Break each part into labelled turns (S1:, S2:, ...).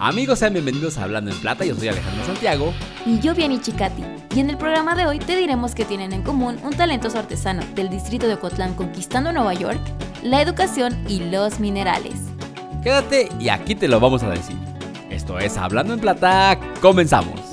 S1: Amigos, sean bienvenidos a Hablando en Plata, yo soy Alejandro Santiago.
S2: Y yo, Viani Chicati. Y en el programa de hoy te diremos que tienen en común un talentoso artesano del distrito de Ocotlán conquistando Nueva York, la educación y los minerales.
S1: Quédate y aquí te lo vamos a decir. Esto es Hablando en Plata, comenzamos.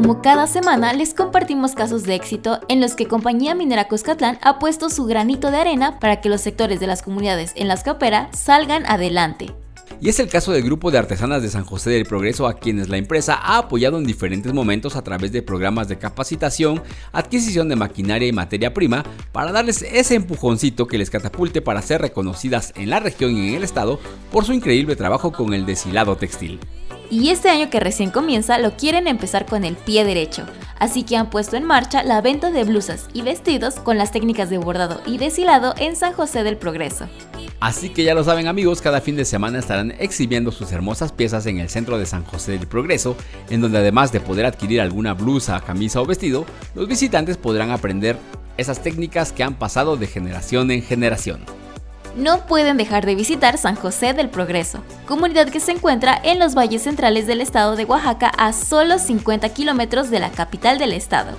S2: Como cada semana les compartimos casos de éxito en los que Compañía Minera Cuscatlán ha puesto su granito de arena para que los sectores de las comunidades en las que salgan adelante.
S1: Y es el caso del grupo de artesanas de San José del Progreso a quienes la empresa ha apoyado en diferentes momentos a través de programas de capacitación, adquisición de maquinaria y materia prima para darles ese empujoncito que les catapulte para ser reconocidas en la región y en el estado por su increíble trabajo con el deshilado textil
S2: y este año que recién comienza lo quieren empezar con el pie derecho, así que han puesto en marcha la venta de blusas y vestidos con las técnicas de bordado y deshilado en San José del Progreso.
S1: Así que ya lo saben amigos, cada fin de semana estarán exhibiendo sus hermosas piezas en el centro de San José del Progreso, en donde además de poder adquirir alguna blusa, camisa o vestido, los visitantes podrán aprender esas técnicas que han pasado de generación en generación
S2: no pueden dejar de visitar San José del Progreso, comunidad que se encuentra en los valles centrales del estado de Oaxaca a solo 50 kilómetros de la capital del estado.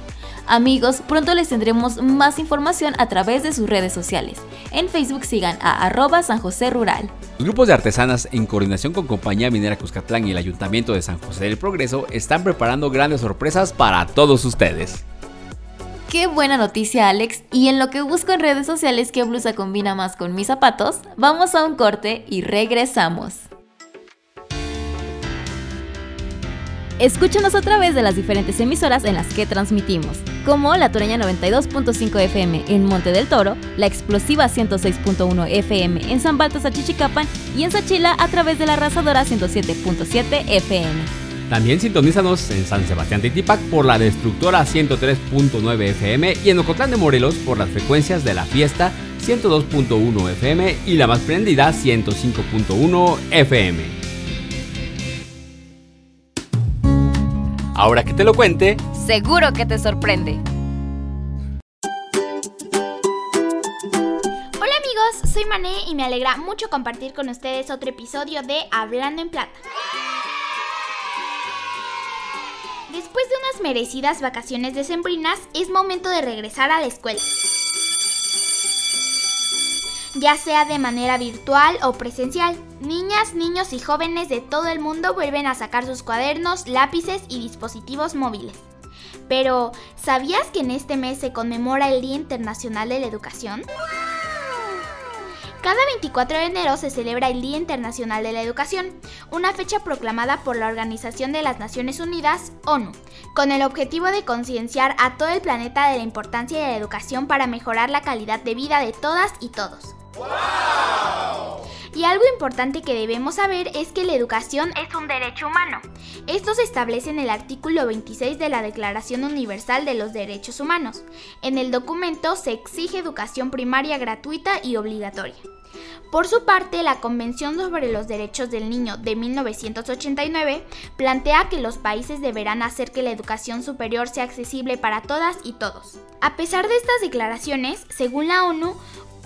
S2: Amigos, pronto les tendremos más información a través de sus redes sociales. En Facebook sigan a arroba San José Rural.
S1: Los grupos de artesanas, en coordinación con Compañía Minera Cuscatlán y el Ayuntamiento de San José del Progreso, están preparando grandes sorpresas para todos ustedes.
S2: Qué buena noticia, Alex. Y en lo que busco en redes sociales qué blusa combina más con mis zapatos, vamos a un corte y regresamos. Escúchanos a través de las diferentes emisoras en las que transmitimos, como la Toreña 92.5 FM en Monte del Toro, la Explosiva 106.1 FM en San Baltas, Chichicapan y en Sachila a través de la Arrasadora 107.7 FM.
S1: También sintonízanos en San Sebastián de Tipac por la Destructora 103.9 FM y en Ocotlán de Morelos por las frecuencias de la fiesta 102.1 FM y la más prendida 105.1 FM. Ahora que te lo cuente,
S2: seguro que te sorprende.
S3: Hola amigos, soy Mané y me alegra mucho compartir con ustedes otro episodio de Hablando en Plata. Después de unas merecidas vacaciones decembrinas, es momento de regresar a la escuela. Ya sea de manera virtual o presencial, niñas, niños y jóvenes de todo el mundo vuelven a sacar sus cuadernos, lápices y dispositivos móviles. Pero, ¿sabías que en este mes se conmemora el Día Internacional de la Educación? Cada 24 de enero se celebra el Día Internacional de la Educación, una fecha proclamada por la Organización de las Naciones Unidas, ONU, con el objetivo de concienciar a todo el planeta de la importancia de la educación para mejorar la calidad de vida de todas y todos. Y algo importante que debemos saber es que la educación es un derecho humano. Esto se establece en el artículo 26 de la Declaración Universal de los Derechos Humanos. En el documento se exige educación primaria gratuita y obligatoria. Por su parte, la Convención sobre los Derechos del Niño de 1989 plantea que los países deberán hacer que la educación superior sea accesible para todas y todos. A pesar de estas declaraciones, según la ONU,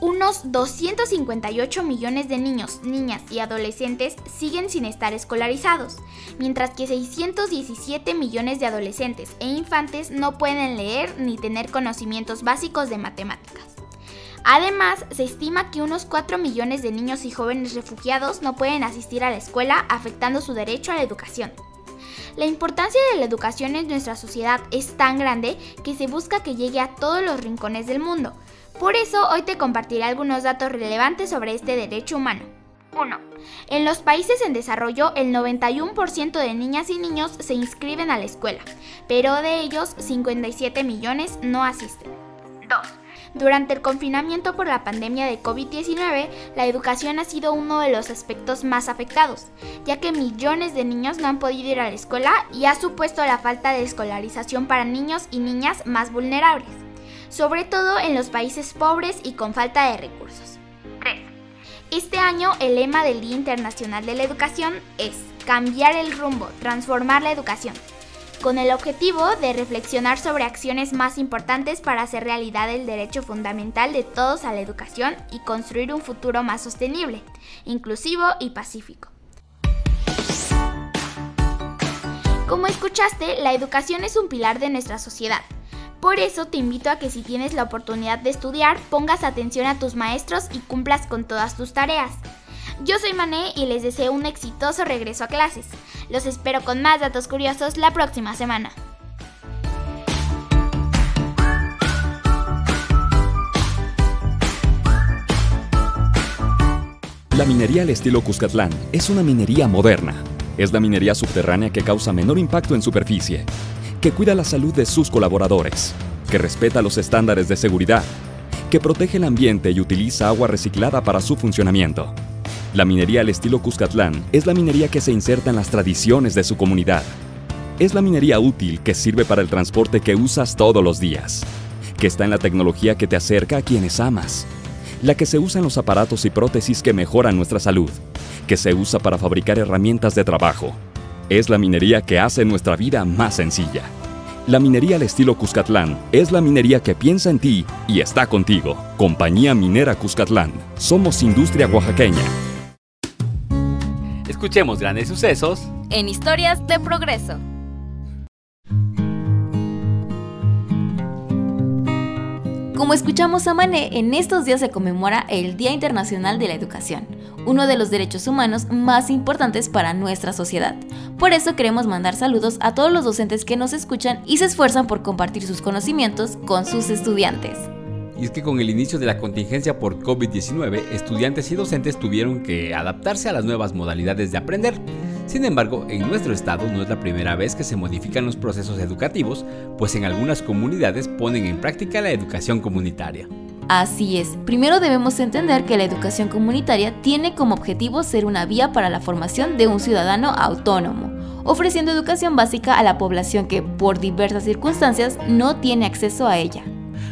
S3: unos 258 millones de niños, niñas y adolescentes siguen sin estar escolarizados, mientras que 617 millones de adolescentes e infantes no pueden leer ni tener conocimientos básicos de matemáticas. Además, se estima que unos 4 millones de niños y jóvenes refugiados no pueden asistir a la escuela, afectando su derecho a la educación. La importancia de la educación en nuestra sociedad es tan grande que se busca que llegue a todos los rincones del mundo. Por eso hoy te compartiré algunos datos relevantes sobre este derecho humano. 1. En los países en desarrollo, el 91% de niñas y niños se inscriben a la escuela, pero de ellos 57 millones no asisten. 2. Durante el confinamiento por la pandemia de COVID-19, la educación ha sido uno de los aspectos más afectados, ya que millones de niños no han podido ir a la escuela y ha supuesto la falta de escolarización para niños y niñas más vulnerables, sobre todo en los países pobres y con falta de recursos. 3. Este año el lema del Día Internacional de la Educación es cambiar el rumbo, transformar la educación, con el objetivo de reflexionar sobre acciones más importantes para hacer realidad el derecho fundamental de todos a la educación y construir un futuro más sostenible, inclusivo y pacífico. Como escuchaste, la educación es un pilar de nuestra sociedad. Por eso te invito a que si tienes la oportunidad de estudiar, pongas atención a tus maestros y cumplas con todas tus tareas. Yo soy Mané y les deseo un exitoso regreso a clases. Los espero con más datos curiosos la próxima semana.
S4: La minería al estilo Cuscatlán es una minería moderna. Es la minería subterránea que causa menor impacto en superficie, que cuida la salud de sus colaboradores, que respeta los estándares de seguridad, que protege el ambiente y utiliza agua reciclada para su funcionamiento. La minería al estilo Cuscatlán es la minería que se inserta en las tradiciones de su comunidad. Es la minería útil que sirve para el transporte que usas todos los días, que está en la tecnología que te acerca a quienes amas, la que se usa en los aparatos y prótesis que mejoran nuestra salud, que se usa para fabricar herramientas de trabajo. Es la minería que hace nuestra vida más sencilla. La minería al estilo Cuscatlán es la minería que piensa en ti y está contigo. Compañía Minera Cuscatlán. Somos industria oaxaqueña.
S1: Escuchemos grandes sucesos
S2: en historias de progreso. Como escuchamos a Mané, en estos días se conmemora el Día Internacional de la Educación, uno de los derechos humanos más importantes para nuestra sociedad. Por eso queremos mandar saludos a todos los docentes que nos escuchan y se esfuerzan por compartir sus conocimientos con sus estudiantes.
S1: Y es que con el inicio de la contingencia por COVID-19, estudiantes y docentes tuvieron que adaptarse a las nuevas modalidades de aprender. Sin embargo, en nuestro estado no es la primera vez que se modifican los procesos educativos, pues en algunas comunidades ponen en práctica la educación comunitaria.
S2: Así es, primero debemos entender que la educación comunitaria tiene como objetivo ser una vía para la formación de un ciudadano autónomo, ofreciendo educación básica a la población que, por diversas circunstancias, no tiene acceso a ella.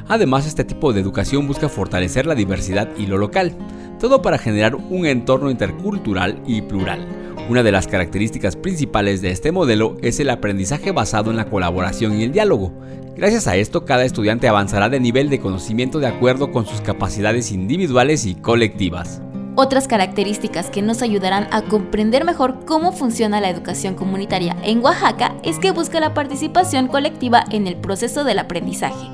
S1: Además, este tipo de educación busca fortalecer la diversidad y lo local, todo para generar un entorno intercultural y plural. Una de las características principales de este modelo es el aprendizaje basado en la colaboración y el diálogo. Gracias a esto, cada estudiante avanzará de nivel de conocimiento de acuerdo con sus capacidades individuales y colectivas.
S2: Otras características que nos ayudarán a comprender mejor cómo funciona la educación comunitaria en Oaxaca es que busca la participación colectiva en el proceso del aprendizaje.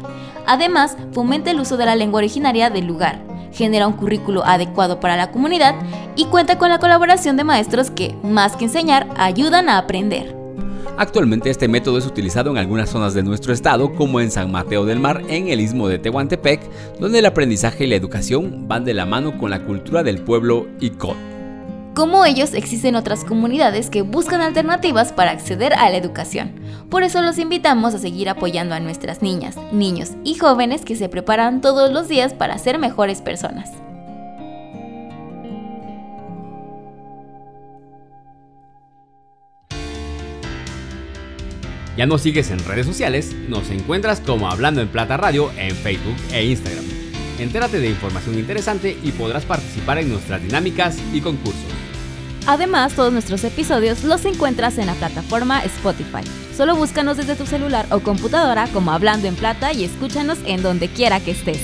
S2: Además, fomenta el uso de la lengua originaria del lugar, genera un currículo adecuado para la comunidad y cuenta con la colaboración de maestros que, más que enseñar, ayudan a aprender.
S1: Actualmente este método es utilizado en algunas zonas de nuestro estado, como en San Mateo del Mar, en el istmo de Tehuantepec, donde el aprendizaje y la educación van de la mano con la cultura del pueblo Icot.
S2: Como ellos, existen otras comunidades que buscan alternativas para acceder a la educación. Por eso los invitamos a seguir apoyando a nuestras niñas, niños y jóvenes que se preparan todos los días para ser mejores personas.
S1: Ya nos sigues en redes sociales, nos encuentras como Hablando en Plata Radio en Facebook e Instagram. Entérate de información interesante y podrás participar en nuestras dinámicas y concursos.
S2: Además, todos nuestros episodios los encuentras en la plataforma Spotify. Solo búscanos desde tu celular o computadora como Hablando en Plata y escúchanos en donde quiera que estés.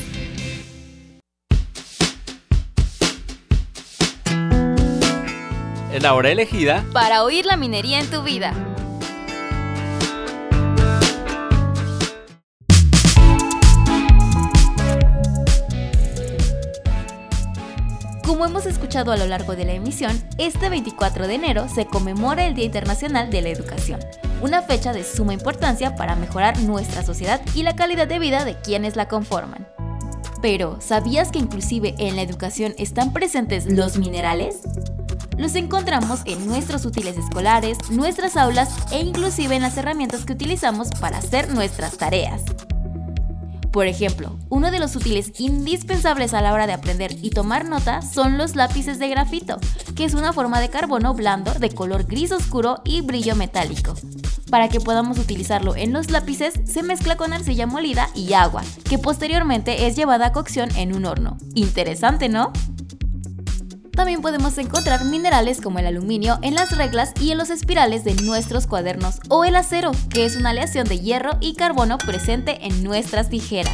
S1: Es la hora elegida
S2: para oír la minería en tu vida. Como hemos escuchado a lo largo de la emisión, este 24 de enero se conmemora el Día Internacional de la Educación, una fecha de suma importancia para mejorar nuestra sociedad y la calidad de vida de quienes la conforman. Pero, ¿sabías que inclusive en la educación están presentes los minerales? Los encontramos en nuestros útiles escolares, nuestras aulas e inclusive en las herramientas que utilizamos para hacer nuestras tareas. Por ejemplo, uno de los útiles indispensables a la hora de aprender y tomar nota son los lápices de grafito, que es una forma de carbono blando de color gris oscuro y brillo metálico. Para que podamos utilizarlo en los lápices, se mezcla con arcilla molida y agua, que posteriormente es llevada a cocción en un horno. Interesante, ¿no? También podemos encontrar minerales como el aluminio en las reglas y en los espirales de nuestros cuadernos o el acero, que es una aleación de hierro y carbono presente en nuestras tijeras.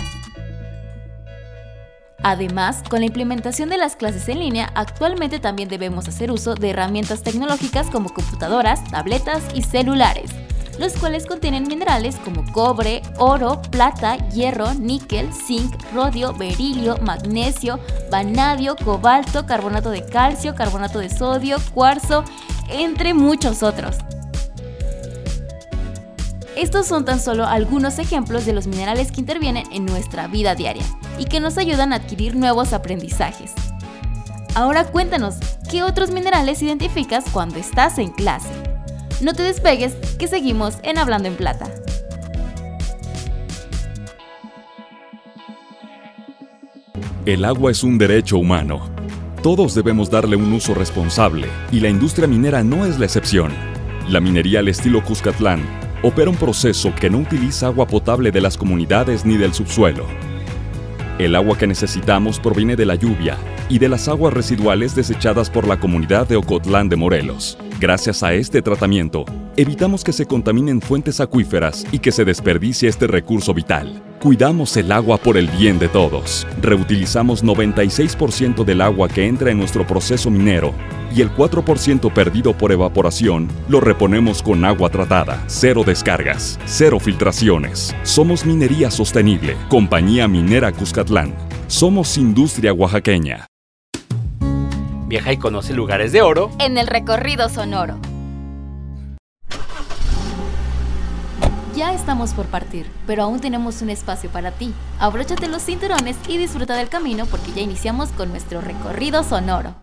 S2: Además, con la implementación de las clases en línea, actualmente también debemos hacer uso de herramientas tecnológicas como computadoras, tabletas y celulares los cuales contienen minerales como cobre, oro, plata, hierro, níquel, zinc, rodio, berilio, magnesio, vanadio, cobalto, carbonato de calcio, carbonato de sodio, cuarzo, entre muchos otros. Estos son tan solo algunos ejemplos de los minerales que intervienen en nuestra vida diaria y que nos ayudan a adquirir nuevos aprendizajes. Ahora cuéntanos, ¿qué otros minerales identificas cuando estás en clase? No te despegues, que seguimos en Hablando en Plata.
S4: El agua es un derecho humano. Todos debemos darle un uso responsable y la industria minera no es la excepción. La minería al estilo Cuscatlán opera un proceso que no utiliza agua potable de las comunidades ni del subsuelo. El agua que necesitamos proviene de la lluvia y de las aguas residuales desechadas por la comunidad de Ocotlán de Morelos. Gracias a este tratamiento, evitamos que se contaminen fuentes acuíferas y que se desperdicie este recurso vital. Cuidamos el agua por el bien de todos. Reutilizamos 96% del agua que entra en nuestro proceso minero y el 4% perdido por evaporación lo reponemos con agua tratada. Cero descargas, cero filtraciones. Somos Minería Sostenible, Compañía Minera Cuscatlán. Somos Industria Oaxaqueña.
S1: Viaja y conoce lugares de oro
S2: en el recorrido sonoro. Ya estamos por partir, pero aún tenemos un espacio para ti. Abróchate los cinturones y disfruta del camino porque ya iniciamos con nuestro recorrido sonoro.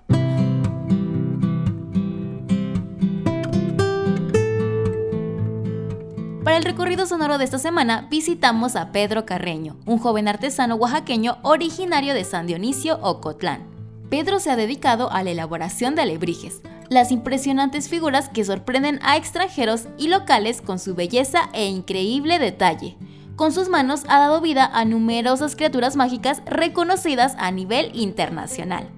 S2: Para el recorrido sonoro de esta semana visitamos a Pedro Carreño, un joven artesano oaxaqueño originario de San Dionisio, Ocotlán. Pedro se ha dedicado a la elaboración de alebrijes, las impresionantes figuras que sorprenden a extranjeros y locales con su belleza e increíble detalle. Con sus manos ha dado vida a numerosas criaturas mágicas reconocidas a nivel internacional.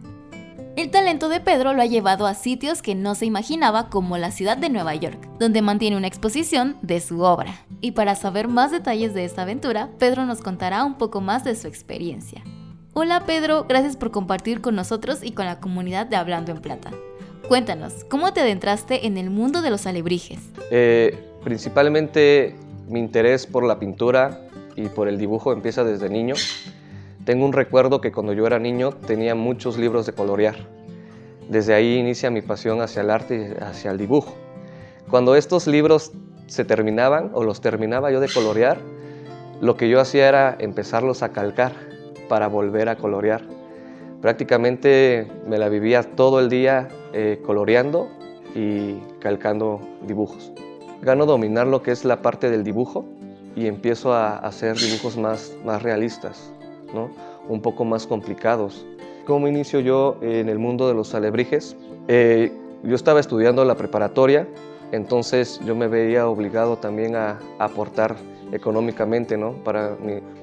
S2: El talento de Pedro lo ha llevado a sitios que no se imaginaba como la ciudad de Nueva York, donde mantiene una exposición de su obra. Y para saber más detalles de esta aventura, Pedro nos contará un poco más de su experiencia. Hola Pedro, gracias por compartir con nosotros y con la comunidad de Hablando en Plata. Cuéntanos, ¿cómo te adentraste en el mundo de los alebrijes?
S5: Eh, principalmente mi interés por la pintura y por el dibujo empieza desde niño. Tengo un recuerdo que cuando yo era niño tenía muchos libros de colorear. Desde ahí inicia mi pasión hacia el arte y hacia el dibujo. Cuando estos libros se terminaban o los terminaba yo de colorear, lo que yo hacía era empezarlos a calcar para volver a colorear. Prácticamente me la vivía todo el día eh, coloreando y calcando dibujos. Gano dominar lo que es la parte del dibujo y empiezo a hacer dibujos más, más realistas, ¿no? un poco más complicados. ¿Cómo inicio yo en el mundo de los alebrijes? Eh, yo estaba estudiando la preparatoria, entonces yo me veía obligado también a, aportar económicamente ¿no? para,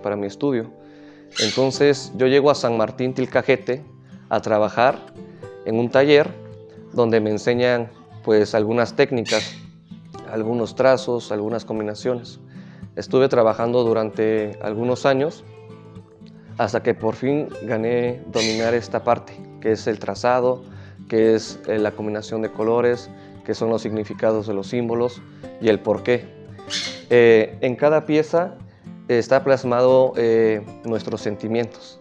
S5: para mi estudio. Entonces yo llego a San Martín Tilcajete a trabajar en un taller donde me enseñan pues algunas técnicas, algunos trazos, algunas combinaciones. Estuve trabajando durante algunos años hasta que por fin gané dominar esta parte, que es el trazado, que es eh, la combinación de colores, que son los significados de los símbolos y el porqué. Eh, en cada pieza está plasmado eh, nuestros sentimientos.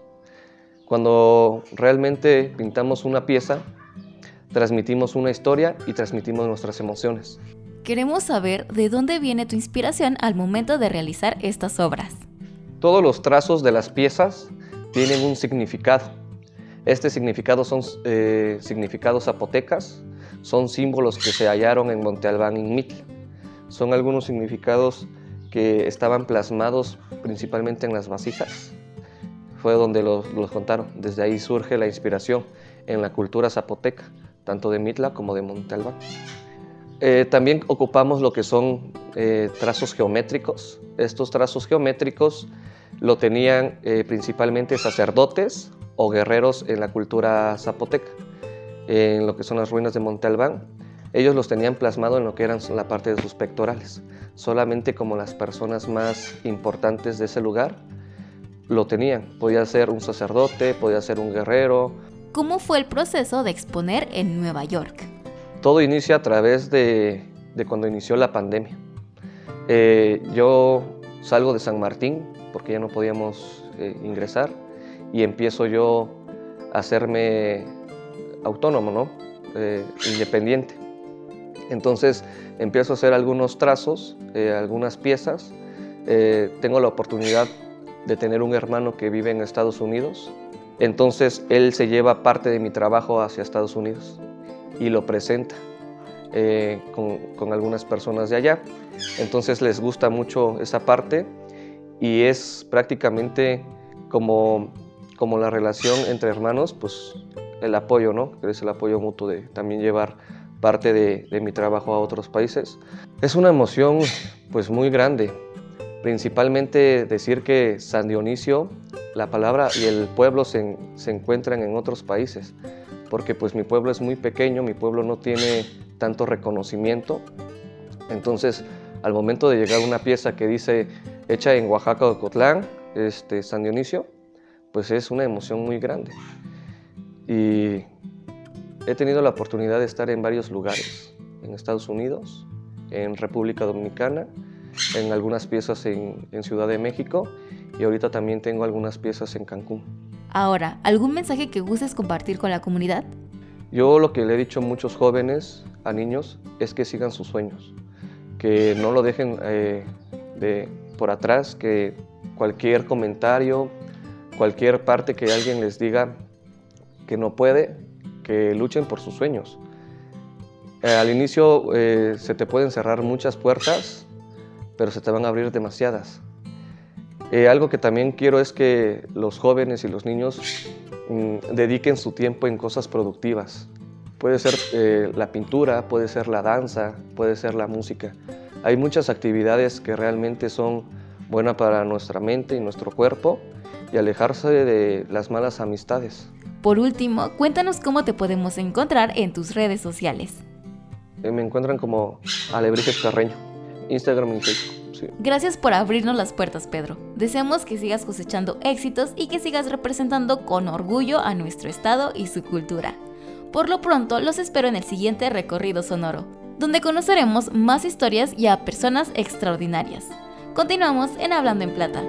S5: Cuando realmente pintamos una pieza, transmitimos una historia y transmitimos nuestras emociones.
S2: Queremos saber de dónde viene tu inspiración al momento de realizar estas obras.
S5: Todos los trazos de las piezas tienen un significado. Este significado son eh, significados zapotecas, son símbolos que se hallaron en Monte Albán, en Mitla. Son algunos significados estaban plasmados principalmente en las vasijas. Fue donde los, contaron. Desde ahí surge la inspiración en la cultura zapoteca, tanto de Mitla como de Monte Eh, también ocupamos lo que son eh, trazos geométricos. Estos trazos geométricos lo tenían eh, principalmente sacerdotes o guerreros en la cultura zapoteca. en lo que son las ruinas de Monte Albán, ellos los tenían plasmado en lo que eran la parte de sus pectorales. Solamente como las personas más importantes de ese lugar lo tenían. Podía ser un sacerdote, podía ser un guerrero.
S2: ¿Cómo fue el proceso de exponer en Nueva York?
S5: Todo inicia a través de, cuando inició la pandemia. Eh, yo salgo de San Martín porque ya no podíamos eh, ingresar y empiezo yo a hacerme autónomo, ¿no? Eh, independiente. Entonces empiezo a hacer algunos trazos, algunas piezas. tengo la oportunidad de tener un hermano que vive en Estados Unidos. Entonces él se lleva parte de mi trabajo hacia Estados Unidos y lo presenta eh, con, algunas personas de allá. Entonces les gusta mucho esa parte y es prácticamente como, como la relación entre hermanos, pues el apoyo, ¿no? Es el apoyo mutuo de también llevar parte de, mi trabajo a otros países. Es una emoción pues muy grande, principalmente decir que San Dionisio, la palabra y el pueblo se, se, encuentran en otros países, porque pues mi pueblo es muy pequeño, mi pueblo no tiene tanto reconocimiento, entonces al momento de llegar una pieza que dice hecha en Oaxaca o Cotlán, este, San Dionisio, pues es una emoción muy grande. Y he tenido la oportunidad de estar en varios lugares, en Estados Unidos, en República Dominicana, en algunas piezas en, Ciudad de México y ahorita también tengo algunas piezas en Cancún.
S2: Ahora, ¿algún mensaje que gustes compartir con la comunidad?
S5: Yo lo que le he dicho a muchos jóvenes, a niños, es que sigan sus sueños, que no lo dejen eh, de, por atrás, que cualquier comentario, cualquier parte que alguien les diga que no puede, que luchen por sus sueños. Eh, al inicio eh, se te pueden cerrar muchas puertas, pero se te van a abrir demasiadas. Eh, algo que también quiero es que los jóvenes y los niños mm, dediquen su tiempo en cosas productivas. Puede ser eh, la pintura, puede ser la danza, puede ser la música. Hay muchas actividades que realmente son buenas para nuestra mente y nuestro cuerpo y alejarse de las malas amistades.
S2: Por último, cuéntanos cómo te podemos encontrar en tus redes sociales.
S5: Eh, me encuentran como Alebrijes Carreño. Instagram y Facebook.
S2: Gracias por abrirnos las puertas, Pedro. Deseamos que sigas cosechando éxitos y que sigas representando con orgullo a nuestro estado y su cultura. Por lo pronto, los espero en el siguiente recorrido sonoro, donde conoceremos más historias y a personas extraordinarias. Continuamos en Hablando en Plata.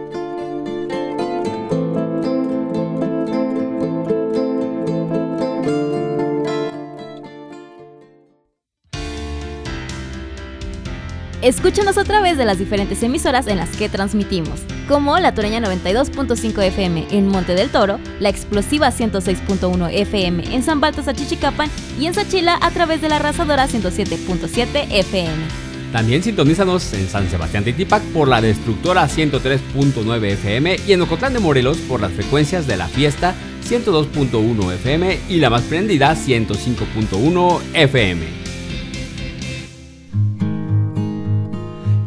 S2: Escúchanos a través de las diferentes emisoras en las que transmitimos, como la Toreña 92.5 FM en Monte del Toro, la Explosiva 106.1 FM en San Baltas Chichicapan y en Sachila a través de la Arrasadora 107.7 FM.
S1: También sintonízanos en San Sebastián de Tipac por la Destructora 103.9 FM y en Ocotlán de Morelos por las frecuencias de la fiesta 102.1 FM y la más prendida 105.1 FM.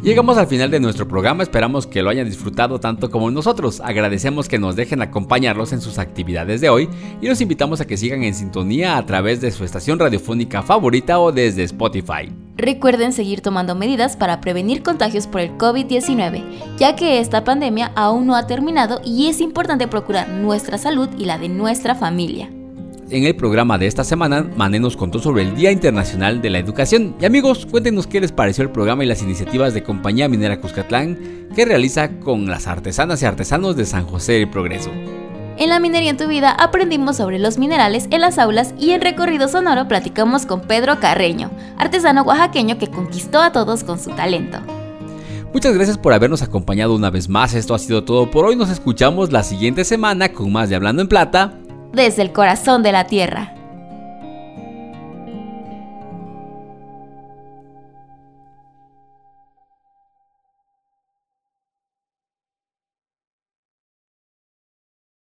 S1: Llegamos al final de nuestro programa, esperamos que lo hayan disfrutado tanto como nosotros. Agradecemos que nos dejen acompañarlos en sus actividades de hoy y los invitamos a que sigan en sintonía a través de su estación radiofónica favorita o desde Spotify.
S2: Recuerden seguir tomando medidas para prevenir contagios por el COVID-19, ya que esta pandemia aún no ha terminado y es importante procurar nuestra salud y la de nuestra familia.
S1: En el programa de esta semana, Mané nos contó sobre el Día Internacional de la Educación. Y amigos, cuéntenos qué les pareció el programa y las iniciativas de Compañía Minera Cuscatlán que realiza con las artesanas y artesanos de San José del Progreso.
S2: En la minería en tu vida aprendimos sobre los minerales en las aulas y en recorrido sonoro platicamos con Pedro Carreño, artesano oaxaqueño que conquistó a todos con su talento.
S1: Muchas gracias por habernos acompañado una vez más. Esto ha sido todo por hoy. Nos escuchamos la siguiente semana con más de Hablando en Plata
S2: desde el corazón de la Tierra.